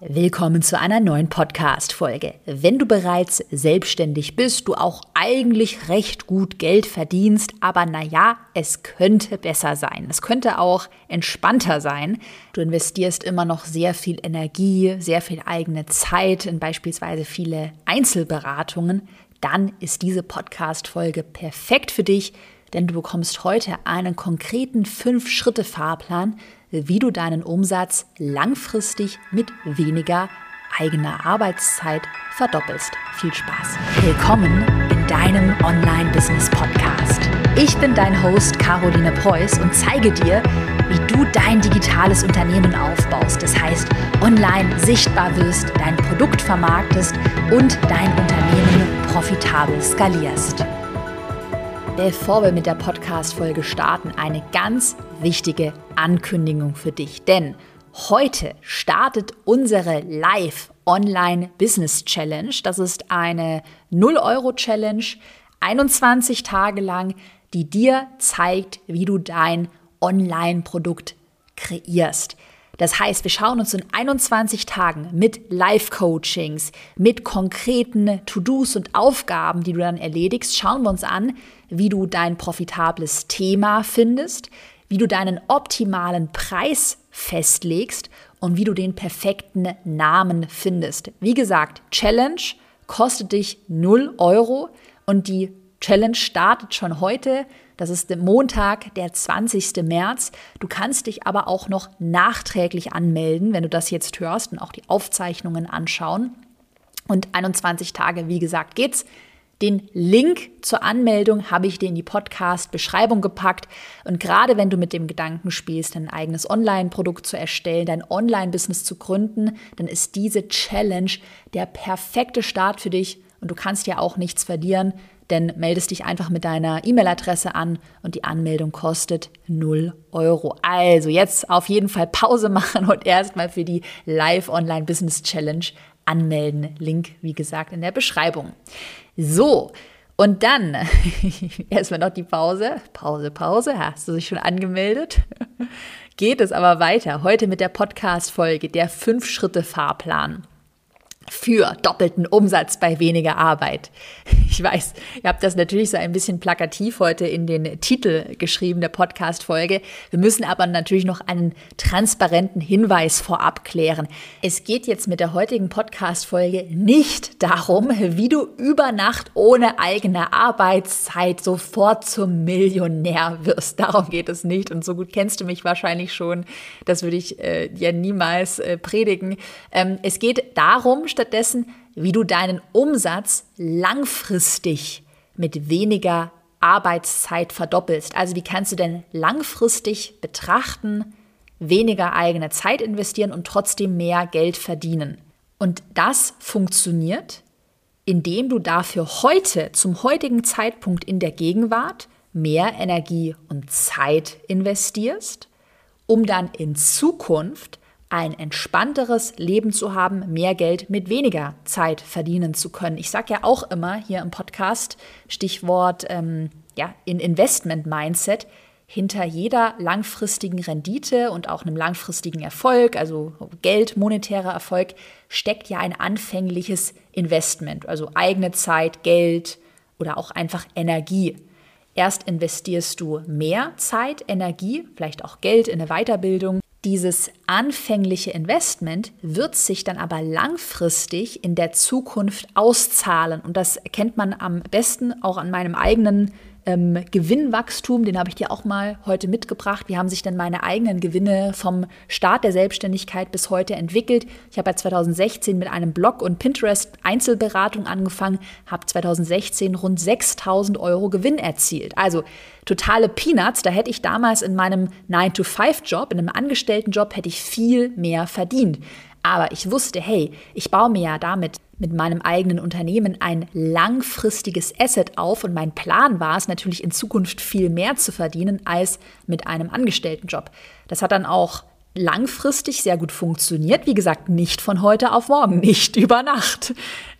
Willkommen zu einer neuen Podcast-Folge. Wenn du bereits selbstständig bist, du auch eigentlich recht gut Geld verdienst, aber naja, es könnte besser sein. Es könnte auch entspannter sein. Du investierst immer noch sehr viel Energie, sehr viel eigene Zeit in beispielsweise viele Einzelberatungen, dann ist diese Podcast-Folge perfekt für dich, denn du bekommst heute einen konkreten 5-Schritte-Fahrplan, wie du deinen Umsatz langfristig mit weniger eigener Arbeitszeit verdoppelst. Viel Spaß. Willkommen in deinem Online-Business-Podcast. Ich bin dein Host Caroline Preuß und zeige dir, wie du dein digitales Unternehmen aufbaust. Das heißt, online sichtbar wirst, dein Produkt vermarktest und dein Unternehmen profitabel skalierst. Bevor wir mit der Podcast-Folge starten, eine ganz wichtige Ankündigung für dich. Denn heute startet unsere Live Online Business Challenge. Das ist eine 0-Euro-Challenge, 21 Tage lang, die dir zeigt, wie du dein Online-Produkt kreierst. Das heißt, wir schauen uns in 21 Tagen mit Live-Coachings, mit konkreten To-Dos und Aufgaben, die du dann erledigst, schauen wir uns an, wie du dein profitables Thema findest, wie du deinen optimalen Preis festlegst und wie du den perfekten Namen findest. Wie gesagt, Challenge kostet dich 0 Euro und die Challenge startet schon heute. Das ist Montag, der 20. März. Du kannst dich aber auch noch nachträglich anmelden, wenn du das jetzt hörst und auch die Aufzeichnungen anschauen. Und 21 Tage, wie gesagt, geht's. Den Link zur Anmeldung habe ich dir in die Podcast-Beschreibung gepackt. Und gerade wenn du mit dem Gedanken spielst, dein eigenes Online-Produkt zu erstellen, dein Online-Business zu gründen, dann ist diese Challenge der perfekte Start für dich. Und du kannst ja auch nichts verlieren denn meldest dich einfach mit deiner E-Mail-Adresse an und die Anmeldung kostet 0 Euro. Also jetzt auf jeden Fall Pause machen und erstmal für die Live Online Business Challenge anmelden. Link, wie gesagt, in der Beschreibung. So, und dann erstmal noch die Pause. Pause, Pause. Hast du dich schon angemeldet? Geht es aber weiter. Heute mit der Podcast-Folge, der Fünf-Schritte-Fahrplan für doppelten Umsatz bei weniger Arbeit. Ich weiß, ihr habt das natürlich so ein bisschen plakativ heute in den Titel geschrieben der Podcast-Folge. Wir müssen aber natürlich noch einen transparenten Hinweis vorab klären. Es geht jetzt mit der heutigen Podcast-Folge nicht darum, wie du über Nacht ohne eigene Arbeitszeit sofort zum Millionär wirst. Darum geht es nicht. Und so gut kennst du mich wahrscheinlich schon. Das würde ich äh, ja niemals äh, predigen. Ähm, es geht darum, stattdessen, wie du deinen Umsatz langfristig mit weniger Arbeitszeit verdoppelst. Also wie kannst du denn langfristig betrachten, weniger eigene Zeit investieren und trotzdem mehr Geld verdienen. Und das funktioniert, indem du dafür heute, zum heutigen Zeitpunkt in der Gegenwart, mehr Energie und Zeit investierst, um dann in Zukunft ein entspannteres Leben zu haben, mehr Geld mit weniger Zeit verdienen zu können. Ich sage ja auch immer hier im Podcast, Stichwort ähm, ja, in Investment Mindset, hinter jeder langfristigen Rendite und auch einem langfristigen Erfolg, also Geld, monetärer Erfolg, steckt ja ein anfängliches Investment, also eigene Zeit, Geld oder auch einfach Energie. Erst investierst du mehr Zeit, Energie, vielleicht auch Geld in eine Weiterbildung, dieses anfängliche Investment wird sich dann aber langfristig in der Zukunft auszahlen. Und das erkennt man am besten auch an meinem eigenen ähm, Gewinnwachstum, den habe ich dir auch mal heute mitgebracht. Wie haben sich denn meine eigenen Gewinne vom Start der Selbstständigkeit bis heute entwickelt? Ich habe ja 2016 mit einem Blog und Pinterest Einzelberatung angefangen, habe 2016 rund 6000 Euro Gewinn erzielt. Also totale Peanuts. Da hätte ich damals in meinem 9-to-5-Job, in einem Angestelltenjob, hätte ich viel mehr verdient. Aber ich wusste, hey, ich baue mir ja damit mit meinem eigenen Unternehmen ein langfristiges Asset auf und mein Plan war es natürlich in Zukunft viel mehr zu verdienen als mit einem Angestelltenjob. Das hat dann auch langfristig sehr gut funktioniert. Wie gesagt, nicht von heute auf morgen, nicht über Nacht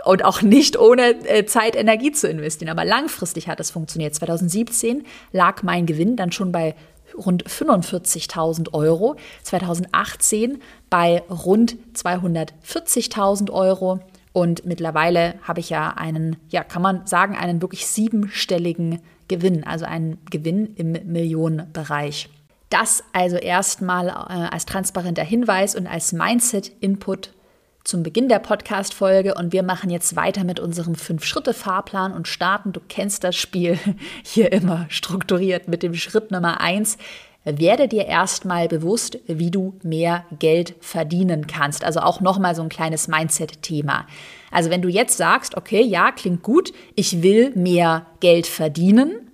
und auch nicht ohne äh, Zeit, Energie zu investieren. Aber langfristig hat es funktioniert. 2017 lag mein Gewinn dann schon bei rund 45.000 Euro, 2018 bei rund 240.000 Euro und mittlerweile habe ich ja einen, ja, kann man sagen, einen wirklich siebenstelligen Gewinn, also einen Gewinn im Millionenbereich. Das also erstmal äh, als transparenter Hinweis und als Mindset-Input zum Beginn der Podcast-Folge und wir machen jetzt weiter mit unserem Fünf-Schritte-Fahrplan und starten. Du kennst das Spiel hier immer strukturiert mit dem Schritt Nummer eins. Werde dir erstmal bewusst, wie du mehr Geld verdienen kannst. Also auch nochmal so ein kleines Mindset-Thema. Also wenn du jetzt sagst, okay, ja, klingt gut, ich will mehr Geld verdienen,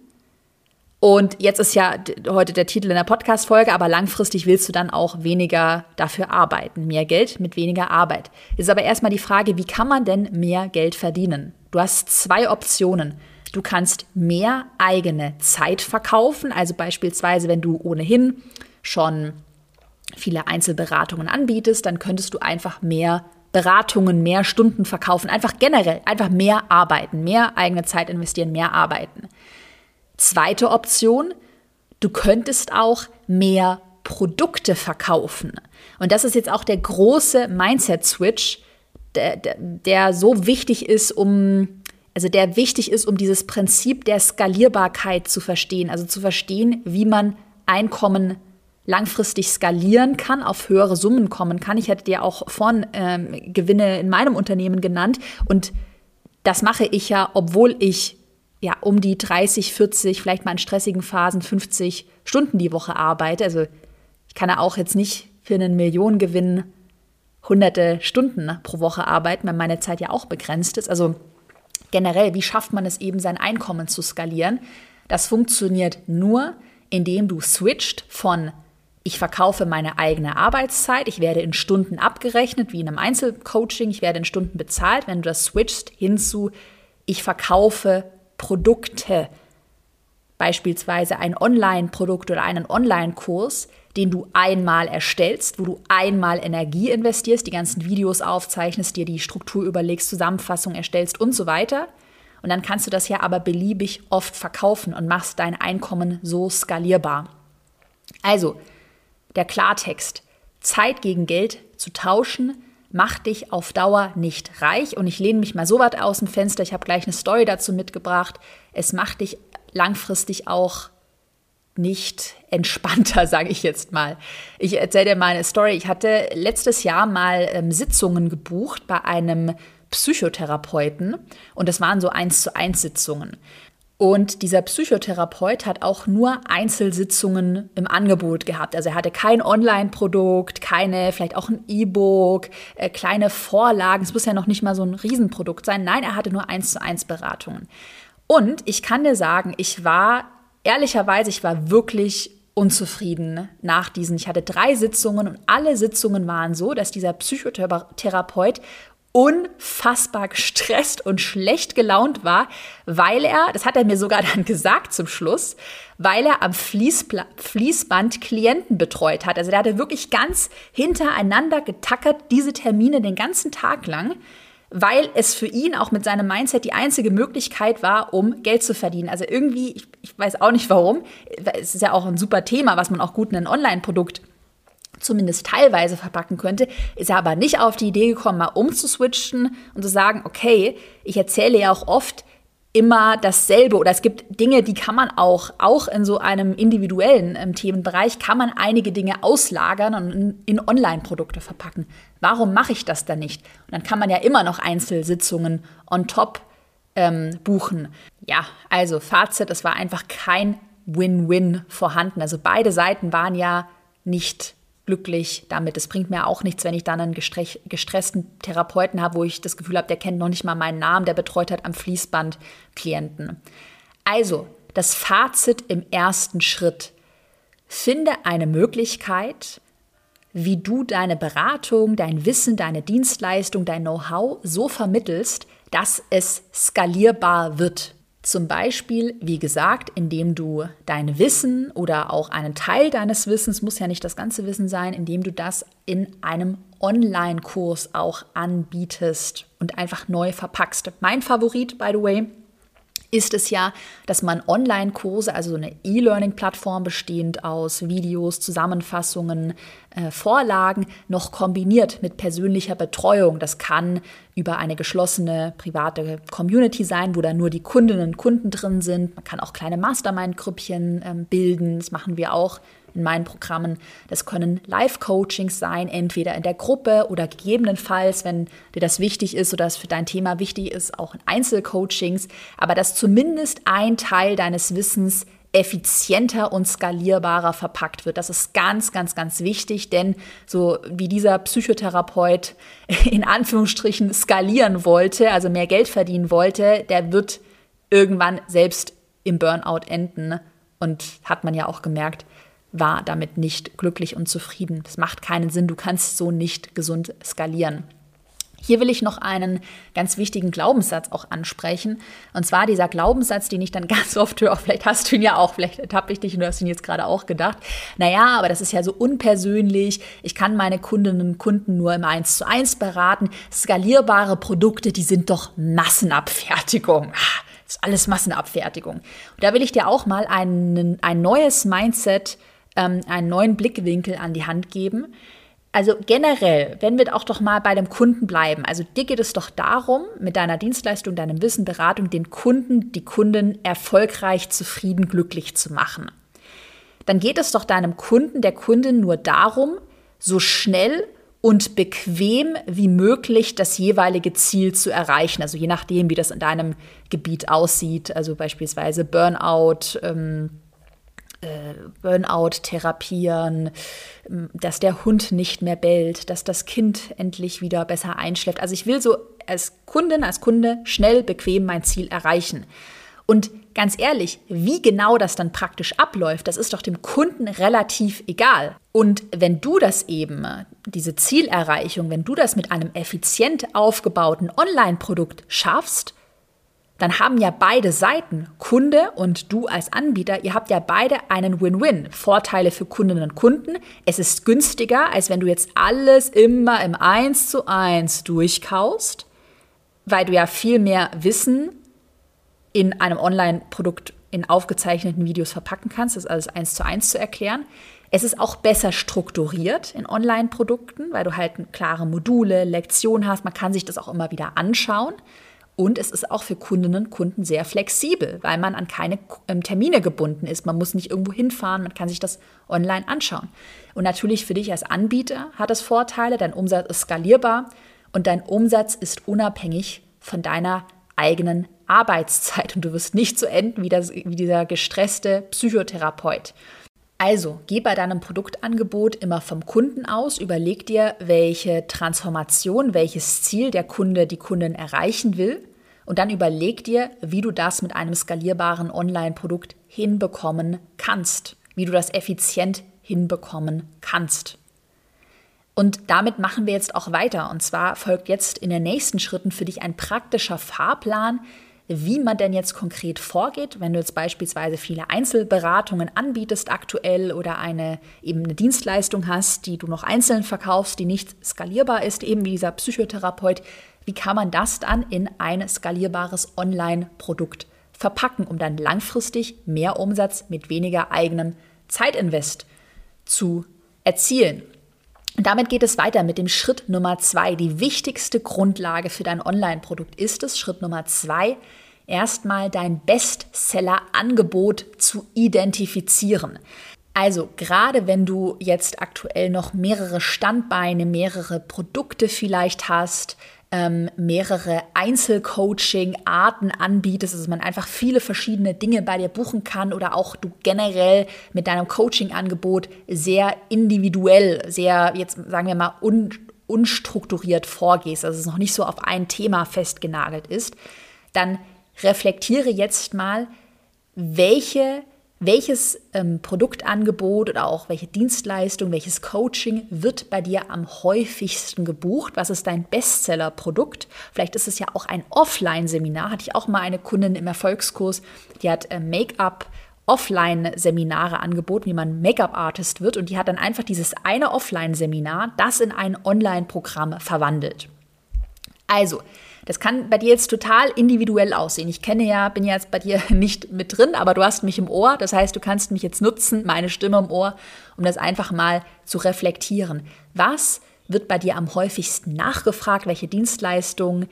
und jetzt ist ja heute der Titel in der Podcast-Folge, aber langfristig willst du dann auch weniger dafür arbeiten. Mehr Geld mit weniger Arbeit. Ist aber erstmal die Frage, wie kann man denn mehr Geld verdienen? Du hast zwei Optionen. Du kannst mehr eigene Zeit verkaufen, also beispielsweise, wenn du ohnehin schon viele Einzelberatungen anbietest, dann könntest du einfach mehr Beratungen, mehr Stunden verkaufen, einfach generell, einfach mehr arbeiten, mehr eigene Zeit investieren, mehr arbeiten. Zweite Option, du könntest auch mehr Produkte verkaufen. Und das ist jetzt auch der große Mindset-Switch, der, der, der so wichtig ist, um also der wichtig ist, um dieses Prinzip der Skalierbarkeit zu verstehen, also zu verstehen, wie man Einkommen langfristig skalieren kann, auf höhere Summen kommen kann. Ich hatte dir auch vorhin ähm, Gewinne in meinem Unternehmen genannt und das mache ich ja, obwohl ich ja, um die 30, 40, vielleicht mal in stressigen Phasen 50 Stunden die Woche arbeite. Also ich kann ja auch jetzt nicht für einen Millionengewinn hunderte Stunden pro Woche arbeiten, weil meine Zeit ja auch begrenzt ist. Also generell, wie schafft man es eben, sein Einkommen zu skalieren? Das funktioniert nur, indem du switcht von ich verkaufe meine eigene Arbeitszeit, ich werde in Stunden abgerechnet, wie in einem Einzelcoaching, ich werde in Stunden bezahlt, wenn du das switchst hinzu, ich verkaufe Produkte, beispielsweise ein Online-Produkt oder einen Online-Kurs, den du einmal erstellst, wo du einmal Energie investierst, die ganzen Videos aufzeichnest, dir die Struktur überlegst, Zusammenfassung erstellst und so weiter. Und dann kannst du das ja aber beliebig oft verkaufen und machst dein Einkommen so skalierbar. Also, der Klartext. Zeit gegen Geld zu tauschen macht dich auf Dauer nicht reich. Und ich lehne mich mal so weit aus dem Fenster, ich habe gleich eine Story dazu mitgebracht. Es macht dich langfristig auch nicht entspannter, sage ich jetzt mal. Ich erzähle dir mal eine Story. Ich hatte letztes Jahr mal ähm, Sitzungen gebucht bei einem Psychotherapeuten und das waren so eins zu eins Sitzungen. Und dieser Psychotherapeut hat auch nur Einzelsitzungen im Angebot gehabt. Also er hatte kein Online-Produkt, keine, vielleicht auch ein E-Book, äh, kleine Vorlagen. Es muss ja noch nicht mal so ein Riesenprodukt sein. Nein, er hatte nur eins zu eins Beratungen. Und ich kann dir sagen, ich war, ehrlicherweise, ich war wirklich unzufrieden nach diesen. Ich hatte drei Sitzungen und alle Sitzungen waren so, dass dieser Psychotherapeut unfassbar gestresst und schlecht gelaunt war, weil er, das hat er mir sogar dann gesagt zum Schluss, weil er am Fließpla Fließband Klienten betreut hat. Also der hatte wirklich ganz hintereinander getackert diese Termine den ganzen Tag lang, weil es für ihn auch mit seinem Mindset die einzige Möglichkeit war, um Geld zu verdienen. Also irgendwie, ich, ich weiß auch nicht warum, es ist ja auch ein super Thema, was man auch gut in ein Online-Produkt zumindest teilweise verpacken könnte, ist er aber nicht auf die Idee gekommen, mal umzuswitchen und zu sagen, okay, ich erzähle ja auch oft immer dasselbe oder es gibt Dinge, die kann man auch, auch in so einem individuellen ähm, Themenbereich, kann man einige Dinge auslagern und in, in Online-Produkte verpacken. Warum mache ich das dann nicht? Und dann kann man ja immer noch Einzelsitzungen on top ähm, buchen. Ja, also Fazit, es war einfach kein Win-Win vorhanden. Also beide Seiten waren ja nicht glücklich damit. Es bringt mir auch nichts, wenn ich dann einen gestressten Therapeuten habe, wo ich das Gefühl habe, der kennt noch nicht mal meinen Namen, der betreut hat am Fließband Klienten. Also, das Fazit im ersten Schritt. Finde eine Möglichkeit, wie du deine Beratung, dein Wissen, deine Dienstleistung, dein Know-how so vermittelst, dass es skalierbar wird. Zum Beispiel, wie gesagt, indem du dein Wissen oder auch einen Teil deines Wissens, muss ja nicht das ganze Wissen sein, indem du das in einem Online-Kurs auch anbietest und einfach neu verpackst. Mein Favorit, by the way, ist es ja, dass man Online-Kurse, also so eine E-Learning-Plattform bestehend aus Videos, Zusammenfassungen, äh, Vorlagen, noch kombiniert mit persönlicher Betreuung. Das kann über eine geschlossene private Community sein, wo dann nur die Kundinnen und Kunden drin sind. Man kann auch kleine Mastermind-Grüppchen äh, bilden. Das machen wir auch in meinen Programmen. Das können Live-Coachings sein, entweder in der Gruppe oder gegebenenfalls, wenn dir das wichtig ist oder es für dein Thema wichtig ist, auch in Einzelcoachings. Aber dass zumindest ein Teil deines Wissens effizienter und skalierbarer verpackt wird. Das ist ganz, ganz, ganz wichtig, denn so wie dieser Psychotherapeut in Anführungsstrichen skalieren wollte, also mehr Geld verdienen wollte, der wird irgendwann selbst im Burnout enden. Und hat man ja auch gemerkt, war damit nicht glücklich und zufrieden. Das macht keinen Sinn, du kannst so nicht gesund skalieren. Hier will ich noch einen ganz wichtigen Glaubenssatz auch ansprechen. Und zwar dieser Glaubenssatz, den ich dann ganz oft höre, vielleicht hast du ihn ja auch, vielleicht ertappe ich dich und du hast ihn jetzt gerade auch gedacht. Naja, aber das ist ja so unpersönlich. Ich kann meine Kundinnen und Kunden nur im 1 zu 1 beraten. Skalierbare Produkte, die sind doch Massenabfertigung. Das ist alles Massenabfertigung. Und da will ich dir auch mal einen, ein neues Mindset ähm, einen neuen Blickwinkel an die Hand geben. Also generell, wenn wir auch doch mal bei dem Kunden bleiben, also dir geht es doch darum, mit deiner Dienstleistung, deinem Wissen, Beratung, den Kunden, die Kunden erfolgreich, zufrieden, glücklich zu machen. Dann geht es doch deinem Kunden, der Kundin nur darum, so schnell und bequem wie möglich das jeweilige Ziel zu erreichen. Also je nachdem, wie das in deinem Gebiet aussieht, also beispielsweise Burnout, ähm, äh, Burnout therapieren, dass der Hund nicht mehr bellt, dass das Kind endlich wieder besser einschläft. Also ich will so als Kundin, als Kunde schnell, bequem mein Ziel erreichen. Und ganz ehrlich, wie genau das dann praktisch abläuft, das ist doch dem Kunden relativ egal. Und wenn du das eben, diese Zielerreichung, wenn du das mit einem effizient aufgebauten Online-Produkt schaffst, dann haben ja beide Seiten, Kunde und du als Anbieter, ihr habt ja beide einen Win-Win. Vorteile für Kundinnen und Kunden. Es ist günstiger, als wenn du jetzt alles immer im 1 zu 1 durchkaust, weil du ja viel mehr Wissen in einem Online-Produkt in aufgezeichneten Videos verpacken kannst, das alles eins zu eins zu erklären. Es ist auch besser strukturiert in Online-Produkten, weil du halt klare Module, Lektionen hast. Man kann sich das auch immer wieder anschauen. Und es ist auch für Kundinnen und Kunden sehr flexibel, weil man an keine ähm, Termine gebunden ist. Man muss nicht irgendwo hinfahren, man kann sich das online anschauen. Und natürlich für dich als Anbieter hat es Vorteile, dein Umsatz ist skalierbar und dein Umsatz ist unabhängig von deiner eigenen Arbeitszeit. Und du wirst nicht so enden wie, das, wie dieser gestresste Psychotherapeut. Also, geh bei deinem Produktangebot immer vom Kunden aus, überleg dir, welche Transformation, welches Ziel der Kunde, die Kundin erreichen will und dann überleg dir, wie du das mit einem skalierbaren Online-Produkt hinbekommen kannst, wie du das effizient hinbekommen kannst. Und damit machen wir jetzt auch weiter. Und zwar folgt jetzt in den nächsten Schritten für dich ein praktischer Fahrplan, wie man denn jetzt konkret vorgeht, wenn du jetzt beispielsweise viele Einzelberatungen anbietest aktuell oder eine eben eine Dienstleistung hast, die du noch einzeln verkaufst, die nicht skalierbar ist, eben wie dieser Psychotherapeut, wie kann man das dann in ein skalierbares Online-Produkt verpacken, um dann langfristig mehr Umsatz mit weniger eigenem Zeitinvest zu erzielen? Und damit geht es weiter mit dem Schritt Nummer zwei. Die wichtigste Grundlage für dein Online-Produkt ist es, Schritt Nummer zwei, erstmal dein Bestseller-Angebot zu identifizieren. Also gerade wenn du jetzt aktuell noch mehrere Standbeine, mehrere Produkte vielleicht hast, ähm, mehrere Einzelcoaching-Arten anbietest, also man einfach viele verschiedene Dinge bei dir buchen kann oder auch du generell mit deinem Coaching-Angebot sehr individuell, sehr, jetzt sagen wir mal, un unstrukturiert vorgehst, also es noch nicht so auf ein Thema festgenagelt ist, dann reflektiere jetzt mal, welche welches ähm, Produktangebot oder auch welche Dienstleistung, welches Coaching wird bei dir am häufigsten gebucht? Was ist dein Bestseller-Produkt? Vielleicht ist es ja auch ein Offline-Seminar. Hatte ich auch mal eine Kundin im Erfolgskurs, die hat äh, Make-up Offline-Seminare angeboten, wie man Make-up-Artist wird. Und die hat dann einfach dieses eine Offline-Seminar, das in ein Online-Programm verwandelt. Also, Das kann bei dir jetzt total individuell aussehen. Ich kenne ja, bin ja jetzt bei dir nicht mit drin, aber du hast mich im Ohr. Das heißt, du kannst mich jetzt nutzen, meine Stimme im Ohr, um das einfach mal zu reflektieren. Was wird bei dir am häufigsten nachgefragt? Welche Dienstleistungen?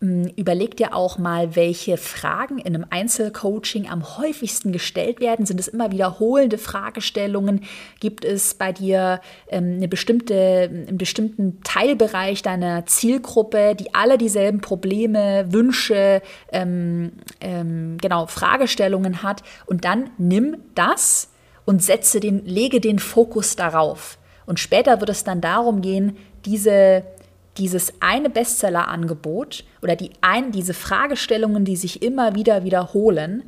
Hm, überleg dir auch mal, welche Fragen in einem Einzelcoaching am häufigsten gestellt werden. Sind es immer wiederholende Fragestellungen? Gibt es bei dir ähm, eine bestimmte, einen bestimmten Teilbereich deiner Zielgruppe, die alle dieselben Probleme, Wünsche, ähm, ähm, genau, Fragestellungen hat? Und dann nimm das und setze den, lege den Fokus darauf. Und später wird es dann darum gehen, diese dieses eine Bestseller-Angebot oder die ein, diese Fragestellungen, die sich immer wieder wiederholen,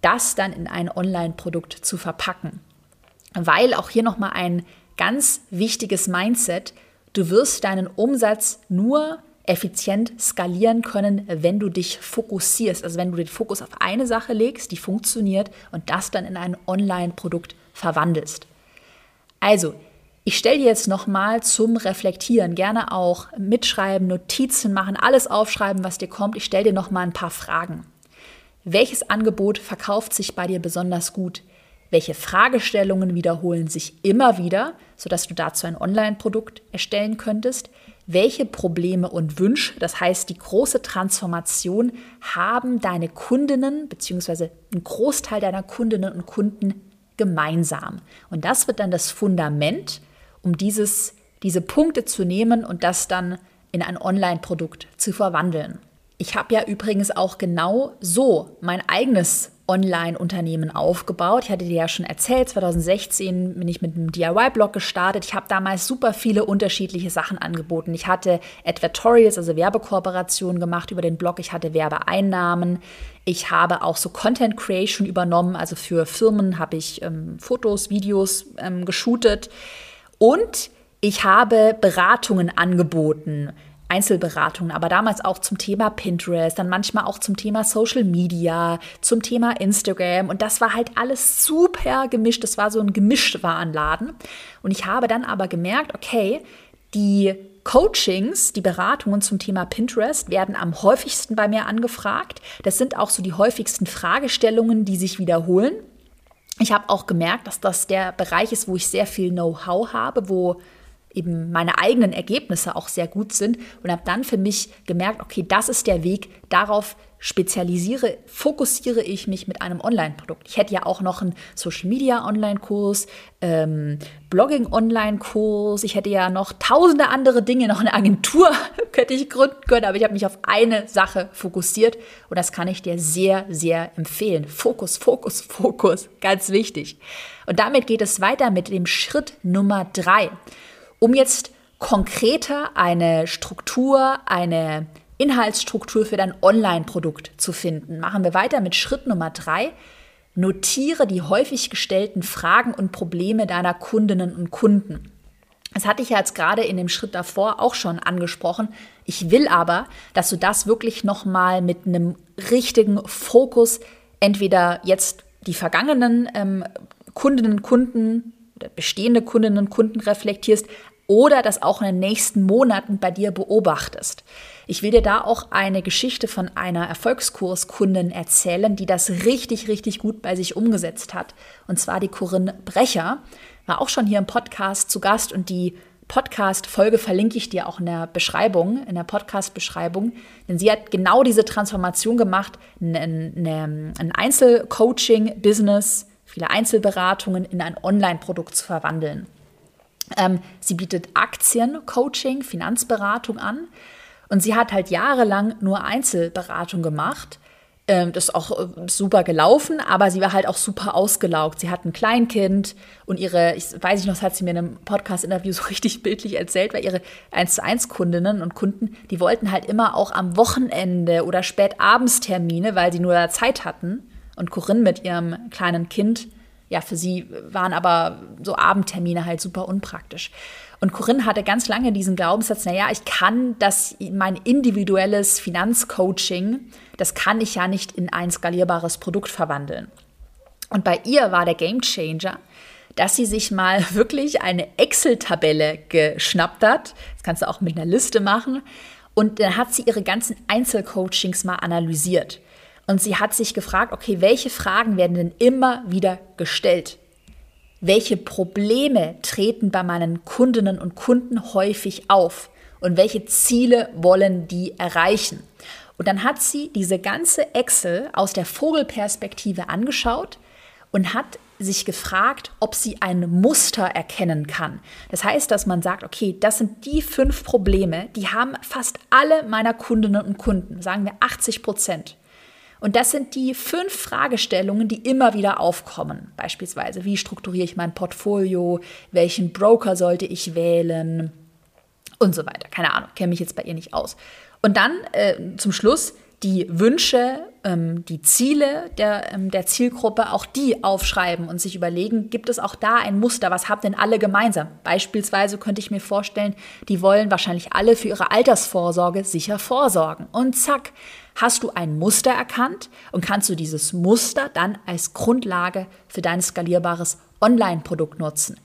das dann in ein Online-Produkt zu verpacken. Weil auch hier nochmal ein ganz wichtiges Mindset, du wirst deinen Umsatz nur effizient skalieren können, wenn du dich fokussierst. Also wenn du den Fokus auf eine Sache legst, die funktioniert und das dann in ein Online-Produkt verwandelst. Also, ich stelle dir jetzt nochmal zum Reflektieren, gerne auch mitschreiben, Notizen machen, alles aufschreiben, was dir kommt. Ich stelle dir nochmal ein paar Fragen. Welches Angebot verkauft sich bei dir besonders gut? Welche Fragestellungen wiederholen sich immer wieder, sodass du dazu ein Online-Produkt erstellen könntest? Welche Probleme und Wünsche, das heißt die große Transformation, haben deine Kundinnen bzw. ein Großteil deiner Kundinnen und Kunden gemeinsam? Und das wird dann das Fundament um dieses, diese Punkte zu nehmen und das dann in ein Online-Produkt zu verwandeln. Ich habe ja übrigens auch genau so mein eigenes Online-Unternehmen aufgebaut. Ich hatte dir ja schon erzählt, 2016 bin ich mit einem DIY-Blog gestartet. Ich habe damals super viele unterschiedliche Sachen angeboten. Ich hatte Advertorials, also Werbekooperationen gemacht über den Blog. Ich hatte Werbeeinnahmen. Ich habe auch so Content Creation übernommen. Also für Firmen habe ich ähm, Fotos, Videos ähm, geshootet. Und ich habe Beratungen angeboten, Einzelberatungen, aber damals auch zum Thema Pinterest, dann manchmal auch zum Thema Social Media, zum Thema Instagram. Und das war halt alles super gemischt. Das war so ein Gemischtwarenladen. Und ich habe dann aber gemerkt, okay, die Coachings, die Beratungen zum Thema Pinterest werden am häufigsten bei mir angefragt. Das sind auch so die häufigsten Fragestellungen, die sich wiederholen. Ich habe auch gemerkt, dass das der Bereich ist, wo ich sehr viel Know-how habe, wo eben meine eigenen Ergebnisse auch sehr gut sind und habe dann für mich gemerkt, okay, das ist der Weg, darauf spezialisiere, fokussiere ich mich mit einem Online-Produkt. Ich hätte ja auch noch einen Social-Media-Online-Kurs, ähm, Blogging-Online-Kurs, ich hätte ja noch tausende andere Dinge, noch eine Agentur hätte ich gründen können, aber ich habe mich auf eine Sache fokussiert und das kann ich dir sehr, sehr empfehlen. Fokus, Fokus, Fokus, ganz wichtig. Und damit geht es weiter mit dem Schritt Nummer drei. Um jetzt konkreter eine Struktur, eine Inhaltsstruktur für dein Online-Produkt zu finden, machen wir weiter mit Schritt Nummer drei. Notiere die häufig gestellten Fragen und Probleme deiner Kundinnen und Kunden. Das hatte ich ja jetzt gerade in dem Schritt davor auch schon angesprochen. Ich will aber, dass du das wirklich nochmal mit einem richtigen Fokus entweder jetzt die vergangenen ähm, Kundinnen und Kunden oder bestehende Kundinnen und Kunden reflektierst, oder das auch in den nächsten Monaten bei dir beobachtest. Ich will dir da auch eine Geschichte von einer Erfolgskurskundin erzählen, die das richtig, richtig gut bei sich umgesetzt hat. Und zwar die Corinne Brecher, war auch schon hier im Podcast zu Gast und die Podcast-Folge verlinke ich dir auch in der Beschreibung, in der Podcast-Beschreibung. Denn sie hat genau diese Transformation gemacht, ein, ein Einzelcoaching-Business, viele Einzelberatungen in ein Online-Produkt zu verwandeln. Ähm, sie bietet Aktien-Coaching, Finanzberatung an. Und sie hat halt jahrelang nur Einzelberatung gemacht. Ähm, das ist auch äh, super gelaufen, aber sie war halt auch super ausgelaugt. Sie hat ein Kleinkind und ihre, ich weiß ich noch, das hat sie mir in einem Podcast-Interview so richtig bildlich erzählt, weil ihre 1 zu 1 Kundinnen und Kunden, die wollten halt immer auch am Wochenende oder Spätabendstermine, weil sie nur da Zeit hatten. Und Corinne mit ihrem kleinen Kind ja, für sie waren aber so Abendtermine halt super unpraktisch. Und Corinne hatte ganz lange diesen Glaubenssatz, naja, ich kann das, mein individuelles Finanzcoaching, das kann ich ja nicht in ein skalierbares Produkt verwandeln. Und bei ihr war der Gamechanger, dass sie sich mal wirklich eine Excel-Tabelle geschnappt hat. Das kannst du auch mit einer Liste machen Und dann hat sie ihre ganzen Einzelcoachings mal analysiert. Und sie hat sich gefragt, okay, welche Fragen werden denn immer wieder gestellt? Welche Probleme treten bei meinen Kundinnen und Kunden häufig auf? Und welche Ziele wollen die erreichen? Und dann hat sie diese ganze Excel aus der Vogelperspektive angeschaut und hat sich gefragt, ob sie ein Muster erkennen kann. Das heißt, dass man sagt, okay, das sind die fünf Probleme, die haben fast alle meiner Kundinnen und Kunden, sagen wir 80 Prozent. Und das sind die fünf Fragestellungen, die immer wieder aufkommen. Beispielsweise, wie strukturiere ich mein Portfolio? Welchen Broker sollte ich wählen? Und so weiter. Keine Ahnung, kenne mich jetzt bei ihr nicht aus. Und dann äh, zum Schluss die Wünsche, ähm, die Ziele der, ähm, der Zielgruppe, auch die aufschreiben und sich überlegen, gibt es auch da ein Muster, was habt denn alle gemeinsam? Beispielsweise könnte ich mir vorstellen, die wollen wahrscheinlich alle für ihre Altersvorsorge sicher vorsorgen. Und zack, hast du ein Muster erkannt und kannst du dieses Muster dann als Grundlage für dein skalierbares Online-Produkt nutzen.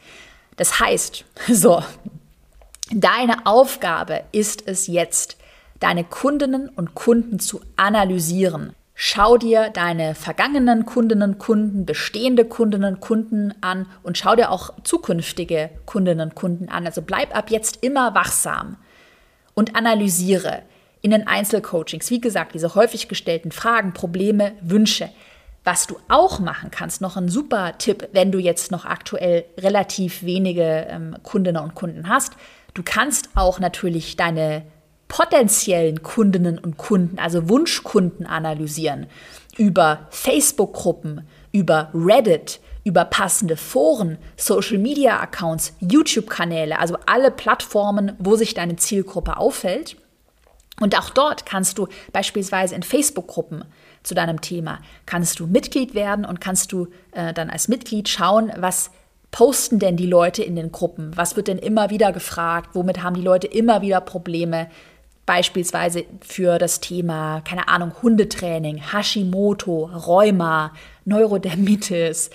Das heißt, so, deine Aufgabe ist es jetzt, deine Kundinnen und Kunden zu analysieren. Schau dir deine vergangenen Kundinnen und Kunden, bestehende Kundinnen und Kunden an und schau dir auch zukünftige Kundinnen und Kunden an. Also bleib ab jetzt immer wachsam und analysiere in den Einzelcoachings, wie gesagt, diese häufig gestellten Fragen, Probleme, Wünsche. Was du auch machen kannst, noch ein super Tipp, wenn du jetzt noch aktuell relativ wenige ähm, Kundinnen und Kunden hast, du kannst auch natürlich deine potenziellen Kundinnen und Kunden, also Wunschkunden analysieren, über Facebook-Gruppen, über Reddit, über passende Foren, Social-Media-Accounts, YouTube-Kanäle, also alle Plattformen, wo sich deine Zielgruppe auffällt. Und auch dort kannst du beispielsweise in Facebook-Gruppen zu deinem Thema, kannst du Mitglied werden und kannst du äh, dann als Mitglied schauen, was posten denn die Leute in den Gruppen? Was wird denn immer wieder gefragt? Womit haben die Leute immer wieder Probleme? Beispielsweise für das Thema, keine Ahnung, Hundetraining, Hashimoto, Rheuma, Neurodermitis,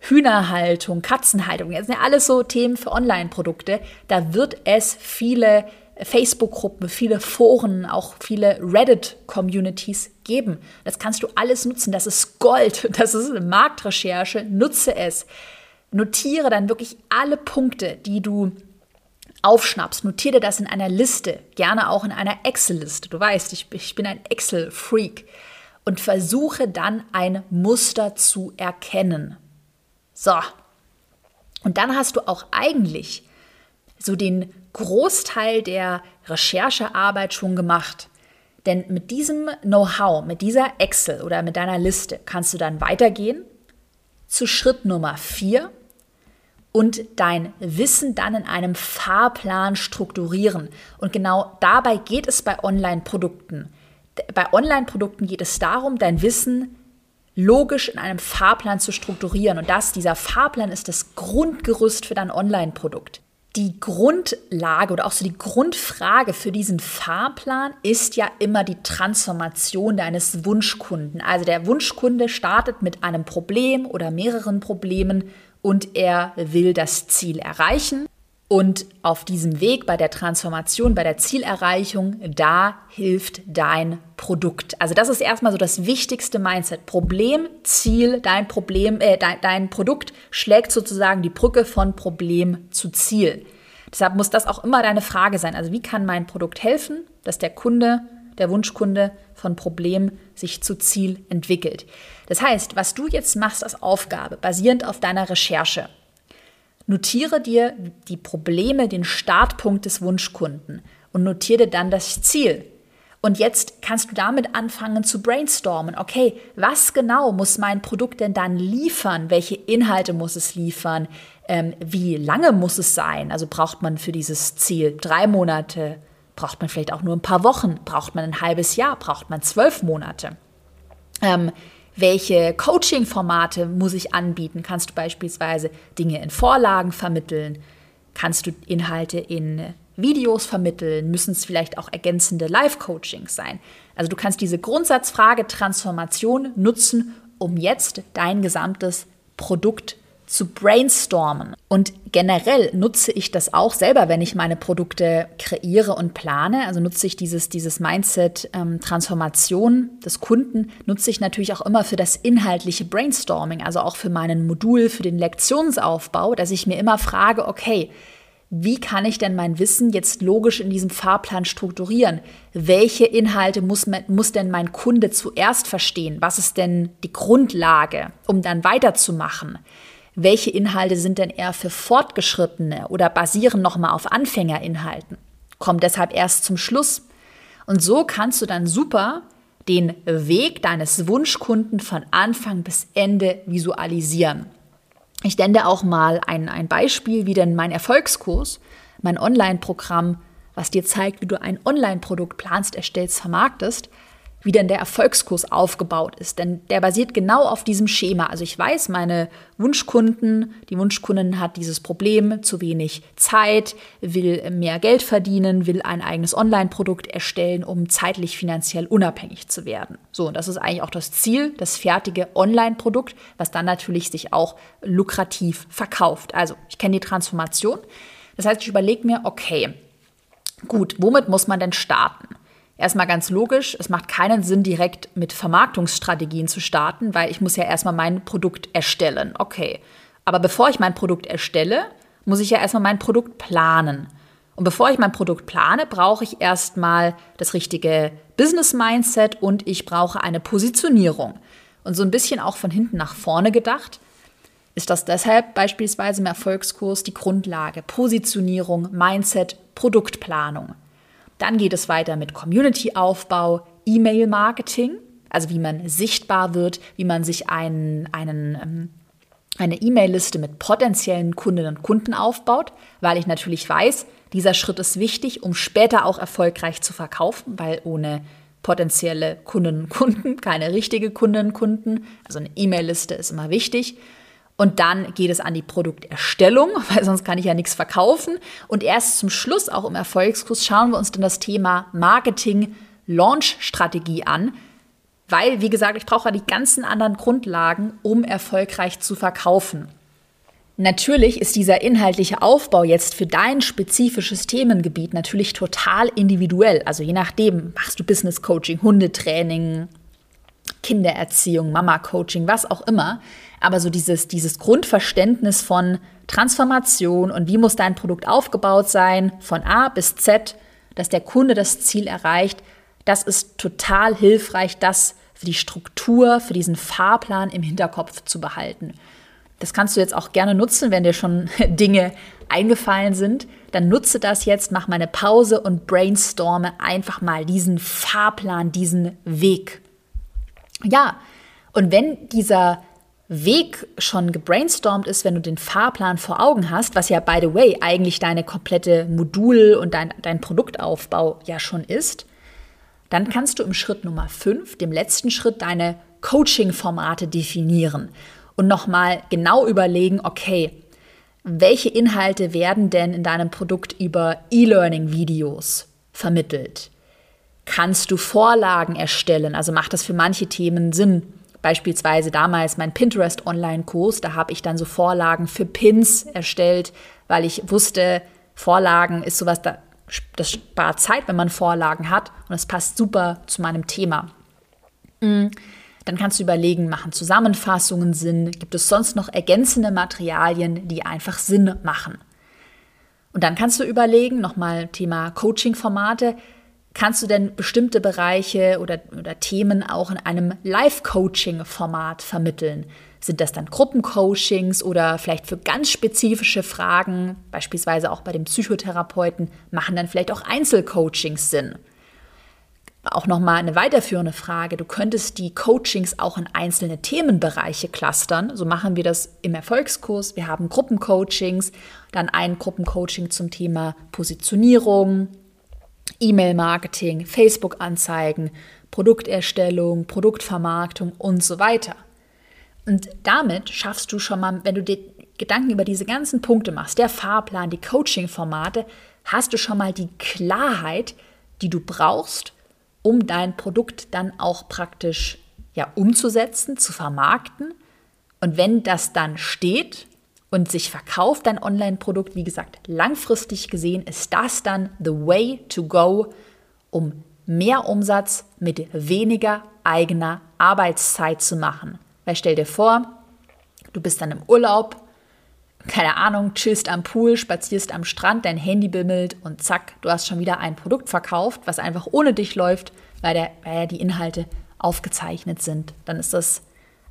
Hühnerhaltung, Katzenhaltung. Das sind ja alles so Themen für Online-Produkte. Da wird es viele Facebook-Gruppen, viele Foren, auch viele Reddit-Communities geben. Das kannst du alles nutzen. Das ist Gold. Das ist eine Marktrecherche. Nutze es. Notiere dann wirklich alle Punkte, die du aufschnappst, notiere das in einer Liste, gerne auch in einer Excel-Liste. Du weißt, ich, ich bin ein Excel-Freak und versuche dann ein Muster zu erkennen. So. Und dann hast du auch eigentlich so den Großteil der Recherchearbeit schon gemacht. Denn mit diesem Know-how, mit dieser Excel oder mit deiner Liste kannst du dann weitergehen zu Schritt Nummer 4 und dein Wissen dann in einem Fahrplan strukturieren. Und genau dabei geht es bei Online-Produkten. Bei Online-Produkten geht es darum, dein Wissen logisch in einem Fahrplan zu strukturieren. Und das, dieser Fahrplan ist das Grundgerüst für dein Online-Produkt. Die Grundlage oder auch so die Grundfrage für diesen Fahrplan ist ja immer die Transformation deines Wunschkunden. Also der Wunschkunde startet mit einem Problem oder mehreren Problemen und er will das Ziel erreichen. Und auf diesem Weg bei der Transformation, bei der Zielerreichung, da hilft dein Produkt. Also das ist erstmal so das wichtigste Mindset. Problem, Ziel, dein Problem, äh, dein, dein Produkt schlägt sozusagen die Brücke von Problem zu Ziel. Deshalb muss das auch immer deine Frage sein. Also wie kann mein Produkt helfen, dass der Kunde der Wunschkunde von Problem sich zu Ziel entwickelt. Das heißt, was du jetzt machst als Aufgabe, basierend auf deiner Recherche, notiere dir die Probleme, den Startpunkt des Wunschkunden und notiere dann das Ziel. Und jetzt kannst du damit anfangen zu brainstormen. Okay, was genau muss mein Produkt denn dann liefern? Welche Inhalte muss es liefern? Ähm, wie lange muss es sein? Also braucht man für dieses Ziel drei Monate, Braucht man vielleicht auch nur ein paar Wochen? Braucht man ein halbes Jahr? Braucht man zwölf Monate? Ähm, welche Coaching-Formate muss ich anbieten? Kannst du beispielsweise Dinge in Vorlagen vermitteln? Kannst du Inhalte in Videos vermitteln? Müssen es vielleicht auch ergänzende Live-Coachings sein? Also du kannst diese Grundsatzfrage Transformation nutzen, um jetzt dein gesamtes Produkt zu brainstormen. Und generell nutze ich das auch selber, wenn ich meine Produkte kreiere und plane. Also nutze ich dieses, dieses Mindset-Transformation ähm, des Kunden, nutze ich natürlich auch immer für das inhaltliche Brainstorming, also auch für meinen Modul, für den Lektionsaufbau, dass ich mir immer frage, okay, wie kann ich denn mein Wissen jetzt logisch in diesem Fahrplan strukturieren? Welche Inhalte muss, muss denn mein Kunde zuerst verstehen? Was ist denn die Grundlage, um dann weiterzumachen? Welche Inhalte sind denn eher für Fortgeschrittene oder basieren nochmal auf Anfängerinhalten? Kommt deshalb erst zum Schluss. Und so kannst du dann super den Weg deines Wunschkunden von Anfang bis Ende visualisieren. Ich nenne auch mal ein, ein Beispiel, wie denn mein Erfolgskurs, mein Online-Programm, was dir zeigt, wie du ein Online-Produkt planst, erstellst, vermarktest, wie denn der Erfolgskurs aufgebaut ist. Denn der basiert genau auf diesem Schema. Also ich weiß, meine Wunschkunden, die Wunschkundin hat dieses Problem, zu wenig Zeit, will mehr Geld verdienen, will ein eigenes Online-Produkt erstellen, um zeitlich finanziell unabhängig zu werden. So, und das ist eigentlich auch das Ziel, das fertige Online-Produkt, was dann natürlich sich auch lukrativ verkauft. Also ich kenne die Transformation. Das heißt, ich überlege mir, okay, gut, womit muss man denn starten? Erstmal ganz logisch, es macht keinen Sinn, direkt mit Vermarktungsstrategien zu starten, weil ich muss ja erstmal mein Produkt erstellen. Okay. Aber bevor ich mein Produkt erstelle, muss ich ja erstmal mein Produkt planen. Und bevor ich mein Produkt plane, brauche ich erstmal das richtige Business Mindset und ich brauche eine Positionierung. Und so ein bisschen auch von hinten nach vorne gedacht, ist das deshalb beispielsweise im Erfolgskurs die Grundlage. Positionierung, Mindset, Produktplanung. Dann geht es weiter mit Community-Aufbau, E-Mail-Marketing, also wie man sichtbar wird, wie man sich einen, einen, ähm, eine E-Mail-Liste mit potenziellen Kundinnen und Kunden aufbaut, weil ich natürlich weiß, dieser Schritt ist wichtig, um später auch erfolgreich zu verkaufen, weil ohne potenzielle Kundinnen und Kunden keine richtige Kundinnen und Kunden, also eine E-Mail-Liste ist immer wichtig. Und dann geht es an die Produkterstellung, weil sonst kann ich ja nichts verkaufen. Und erst zum Schluss, auch im Erfolgskurs, schauen wir uns dann das Thema Marketing, Launch-Strategie an. Weil, wie gesagt, ich brauche ja die ganzen anderen Grundlagen, um erfolgreich zu verkaufen. Natürlich ist dieser inhaltliche Aufbau jetzt für dein spezifisches Themengebiet natürlich total individuell. Also je nachdem, machst du Business Coaching, Hundetraining, Kindererziehung, Mama-Coaching, was auch immer. Aber so dieses, dieses Grundverständnis von Transformation und wie muss dein Produkt aufgebaut sein, von A bis Z, dass der Kunde das Ziel erreicht, das ist total hilfreich, das für die Struktur, für diesen Fahrplan im Hinterkopf zu behalten. Das kannst du jetzt auch gerne nutzen, wenn dir schon Dinge eingefallen sind. Dann nutze das jetzt, mach mal eine Pause und brainstorme einfach mal diesen Fahrplan, diesen Weg. Ja, und wenn dieser Weg schon gebrainstormt ist, wenn du den Fahrplan vor Augen hast, was ja, by the way, eigentlich deine komplette Modul- und dein, dein Produktaufbau ja schon ist, dann kannst du im Schritt Nummer 5, dem letzten Schritt, deine Coaching-Formate definieren und nochmal genau überlegen, okay, welche Inhalte werden denn in deinem Produkt über E-Learning-Videos vermittelt? kannst du Vorlagen erstellen. Also macht das für manche Themen Sinn. Beispielsweise damals mein Pinterest Online-Kurs, da habe ich dann so Vorlagen für Pins erstellt, weil ich wusste, Vorlagen ist sowas, das spart Zeit, wenn man Vorlagen hat und das passt super zu meinem Thema. Mm, dann kannst du überlegen, machen Zusammenfassungen Sinn? Gibt es sonst noch ergänzende Materialien, die einfach Sinn machen? Und dann kannst du überlegen, nochmal Thema Coaching-Formate, kannst du denn bestimmte Bereiche oder, oder Themen auch in einem Live-Coaching-Format vermitteln? Sind das dann Gruppencoachings oder vielleicht für ganz spezifische Fragen, beispielsweise auch bei dem Psychotherapeuten, machen dann vielleicht auch Einzelcoachings Sinn? Auch nochmal eine weiterführende Frage. Du könntest die Coachings auch in einzelne Themenbereiche clustern. So machen wir das im Erfolgskurs. Wir haben Gruppencoachings, dann ein Gruppencoaching zum Thema Positionierung, E-Mail-Marketing, Facebook-Anzeigen, Produkterstellung, Produktvermarktung und so weiter. Und damit schaffst du schon mal, wenn du dir Gedanken über diese ganzen Punkte machst, der Fahrplan, die Coaching-Formate, hast du schon mal die Klarheit, die du brauchst, um dein Produkt dann auch praktisch ja, umzusetzen, zu vermarkten. Und wenn das dann steht, und sich verkauft dein Online-Produkt, wie gesagt, langfristig gesehen ist das dann the way to go, um mehr Umsatz mit weniger eigener Arbeitszeit zu machen. Weil stell dir vor, du bist dann im Urlaub, keine Ahnung, chillst am Pool, spazierst am Strand, dein Handy bimmelt und zack, du hast schon wieder ein Produkt verkauft, was einfach ohne dich läuft, weil, der, weil die Inhalte aufgezeichnet sind. Dann ist das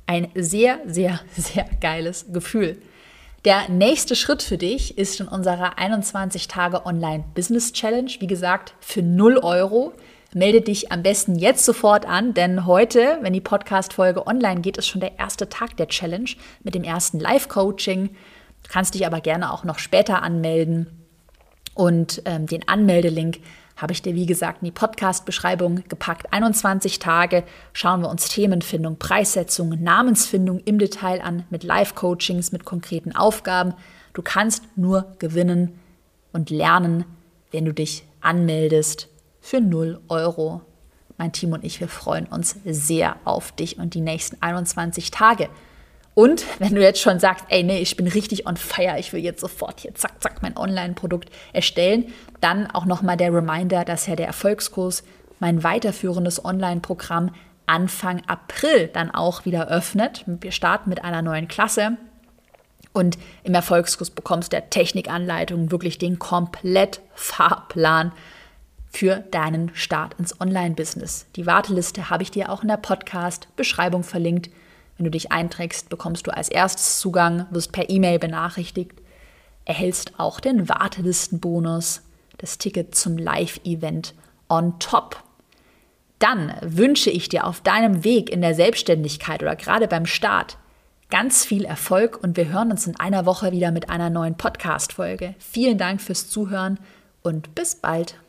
ein sehr, sehr, sehr geiles Gefühl. Der nächste Schritt für dich ist in unserer 21 Tage Online Business Challenge. Wie gesagt, für 0 Euro. Melde dich am besten jetzt sofort an, denn heute, wenn die Podcast-Folge online geht, ist schon der erste Tag der Challenge mit dem ersten Live-Coaching. Du kannst dich aber gerne auch noch später anmelden. Und ähm, den Anmeldelink habe ich dir, wie gesagt, in die Podcast-Beschreibung gepackt. 21 Tage schauen wir uns Themenfindung, Preissetzung, Namensfindung im Detail an, mit Live-Coachings, mit konkreten Aufgaben. Du kannst nur gewinnen und lernen, wenn du dich anmeldest für 0 Euro. Mein Team und ich, wir freuen uns sehr auf dich und die nächsten 21 Tage. Und wenn du jetzt schon sagst, ey, nee, ich bin richtig on fire, ich will jetzt sofort hier zack, zack mein Online-Produkt erstellen, dann auch nochmal der Reminder, dass ja der Erfolgskurs, mein weiterführendes Online-Programm, Anfang April dann auch wieder öffnet. Wir starten mit einer neuen Klasse. Und im Erfolgskurs bekommst du der Technikanleitung wirklich den komplett Fahrplan für deinen Start ins Online-Business. Die Warteliste habe ich dir auch in der Podcast-Beschreibung verlinkt. Wenn du dich einträgst, bekommst du als erstes Zugang, wirst per E-Mail benachrichtigt, erhältst auch den Wartelistenbonus, das Ticket zum Live-Event on top. Dann wünsche ich dir auf deinem Weg in der Selbstständigkeit oder gerade beim Start ganz viel Erfolg und wir hören uns in einer Woche wieder mit einer neuen Podcast-Folge. Vielen Dank fürs Zuhören und bis bald.